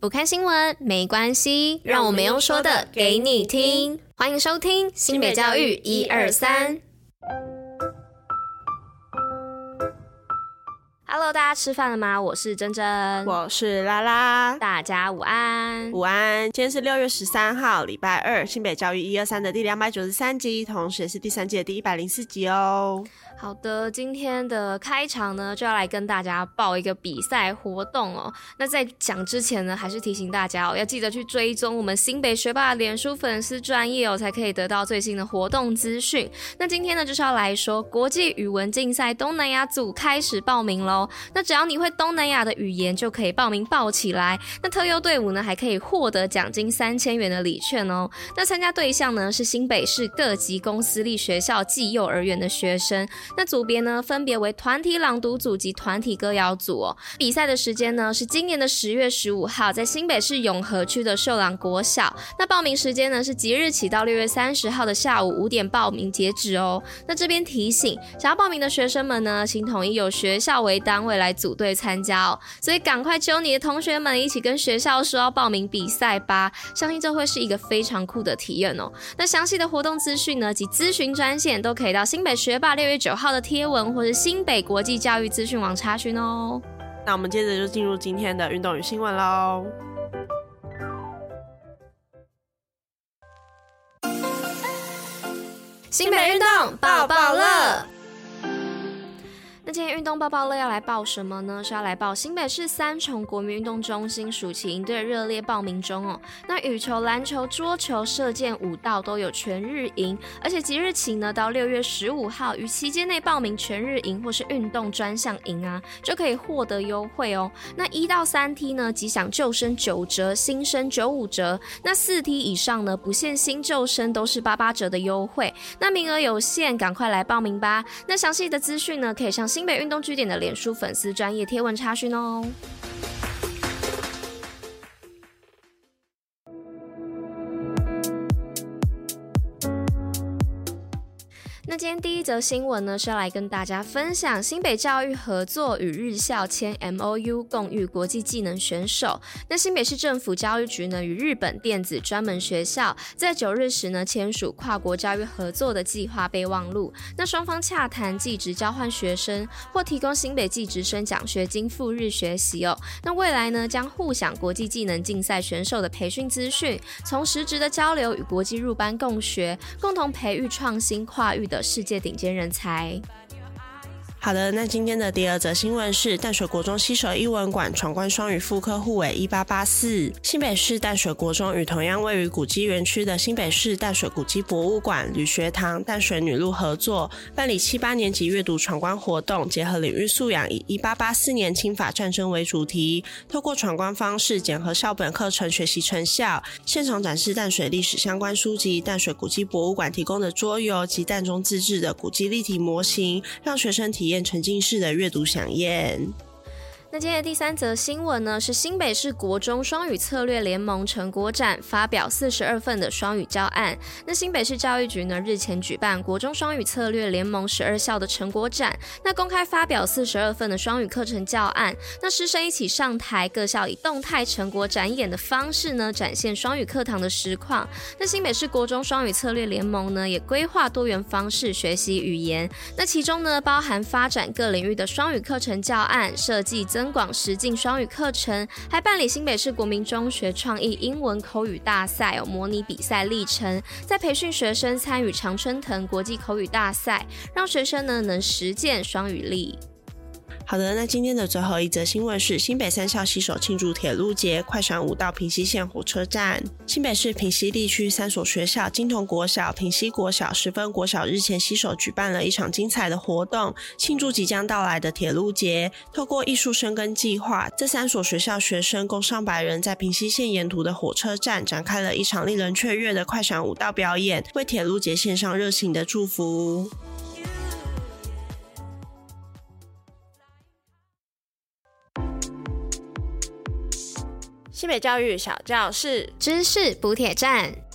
不看新闻没关系，让我们用说的给你听。欢迎收听新北教育一二三。Hello，大家吃饭了吗？我是珍珍，我是拉拉，大家午安，午安。今天是六月十三号，礼拜二，新北教育一二三的第两百九十三集，同时也是第三季的第一百零四集哦。好的，今天的开场呢，就要来跟大家报一个比赛活动哦。那在讲之前呢，还是提醒大家哦，要记得去追踪我们新北学霸脸书粉丝专页哦，才可以得到最新的活动资讯。那今天呢，就是要来说国际语文竞赛东南亚组开始报名喽。那只要你会东南亚的语言，就可以报名报起来。那特优队伍呢，还可以获得奖金三千元的礼券哦。那参加对象呢，是新北市各级公私立学校暨幼儿园的学生。那组别呢，分别为团体朗读组及团体歌谣组哦。比赛的时间呢，是今年的十月十五号，在新北市永和区的秀朗国小。那报名时间呢，是即日起到六月三十号的下午五点报名截止哦。那这边提醒，想要报名的学生们呢，请统一由学校为单位来组队参加哦。所以赶快揪你的同学们一起跟学校说要报名比赛吧，相信这会是一个非常酷的体验哦。那详细的活动资讯呢及咨询专线都可以到新北学霸六月九号的贴文或是新北国际教育资讯网查询哦。那我们接着就进入今天的运动与新闻喽。新北运动爆爆乐。运动报报乐要来报什么呢？是要来报新北市三重国民运动中心暑期营队热烈报名中哦。那羽球、篮球、桌球、射箭、武道都有全日营，而且即日起呢到六月十五号，于期间内报名全日营或是运动专项营啊，就可以获得优惠哦。那一到三梯呢，即享旧生九折，新生九五折。那四梯以上呢，不限新旧生，都是八八折的优惠。那名额有限，赶快来报名吧。那详细的资讯呢，可以上新北运动据点的脸书粉丝专业贴文查询哦。今天第一则新闻呢，是要来跟大家分享新北教育合作与日校签 MOU，共育国际技能选手。那新北市政府教育局呢，与日本电子专门学校在九日时呢，签署跨国教育合作的计划备忘录。那双方洽谈技职交换学生，或提供新北技职生奖学金赴日学习哦。那未来呢，将互享国际技能竞赛选手的培训资讯，从实质的交流与国际入班共学，共同培育创新跨域的。世界顶尖人才。好的，那今天的第二则新闻是淡水国中携手艺文馆闯关双语复刻互纬一八八四。新北市淡水国中与同样位于古迹园区的新北市淡水古迹博物馆、吕学堂、淡水女路合作，办理七八年级阅读闯关活动，结合领域素养，以一八八四年清法战争为主题，透过闯关方式检核校本课程学习成效，现场展示淡水历史相关书籍、淡水古迹博物馆提供的桌游及淡中自制的古迹立体模型，让学生体验。沉浸式的阅读享宴。那今天的第三则新闻呢，是新北市国中双语策略联盟成果展发表四十二份的双语教案。那新北市教育局呢，日前举办国中双语策略联盟十二校的成果展，那公开发表四十二份的双语课程教案。那师生一起上台，各校以动态成果展演的方式呢，展现双语课堂的实况。那新北市国中双语策略联盟呢，也规划多元方式学习语言。那其中呢，包含发展各领域的双语课程教案设计。增广实境双语课程，还办理新北市国民中学创意英文口语大赛有模拟比赛历程，在培训学生参与常春藤国际口语大赛，让学生呢能实践双语力。好的，那今天的最后一则新闻是新北三校携手庆祝铁路节，快闪舞到平溪线火车站。新北市平溪地区三所学校金童国小、平溪国小、十分国小日前携手举办了一场精彩的活动，庆祝即将到来的铁路节。透过艺术深耕计划，这三所学校学生共上百人在平溪线沿途的火车站展开了一场令人雀跃的快闪舞蹈表演，为铁路节献上热情的祝福。北教育小教室知识补铁站。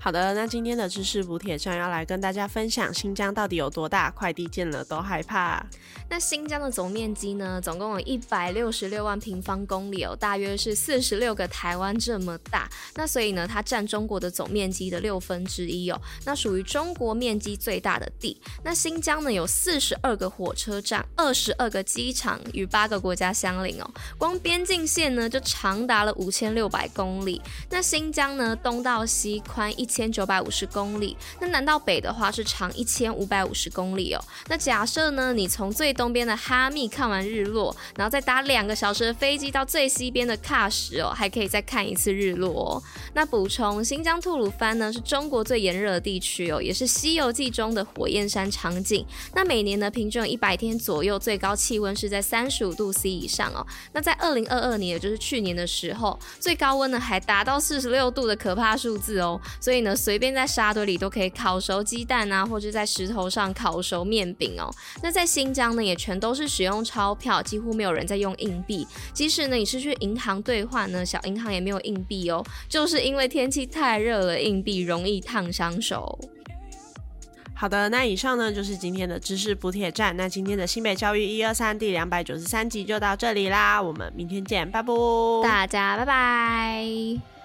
好的，那今天的知识补铁站要来跟大家分享新疆到底有多大，快递见了都害怕。那新疆的总面积呢，总共有一百六十六万平方公里哦，大约是四十六个台湾这么大。那所以呢，它占中国的总面积的六分之一哦，那属于中国面积最大的地。那新疆呢，有四十二个火车站，二十二个机场，与八个国家相邻哦。光边境线呢，就长达了五千六百公里。那新疆呢，东到西宽。一千九百五十公里，那南到北的话是长一千五百五十公里哦。那假设呢，你从最东边的哈密看完日落，然后再搭两个小时的飞机到最西边的喀什哦，还可以再看一次日落哦。那补充，新疆吐鲁番呢是中国最炎热的地区哦，也是《西游记》中的火焰山场景。那每年呢，平均有一百天左右，最高气温是在三十五度 C 以上哦。那在二零二二年，也就是去年的时候，最高温呢还达到四十六度的可怕数字哦。所以呢，随便在沙堆里都可以烤熟鸡蛋啊，或者在石头上烤熟面饼哦。那在新疆呢，也全都是使用钞票，几乎没有人在用硬币。即使呢你是去银行兑换呢，小银行也没有硬币哦，就是因为天气太热了，硬币容易烫伤手。好的，那以上呢就是今天的知识补铁站。那今天的新北教育一二三第两百九十三集就到这里啦，我们明天见，拜拜，大家拜拜。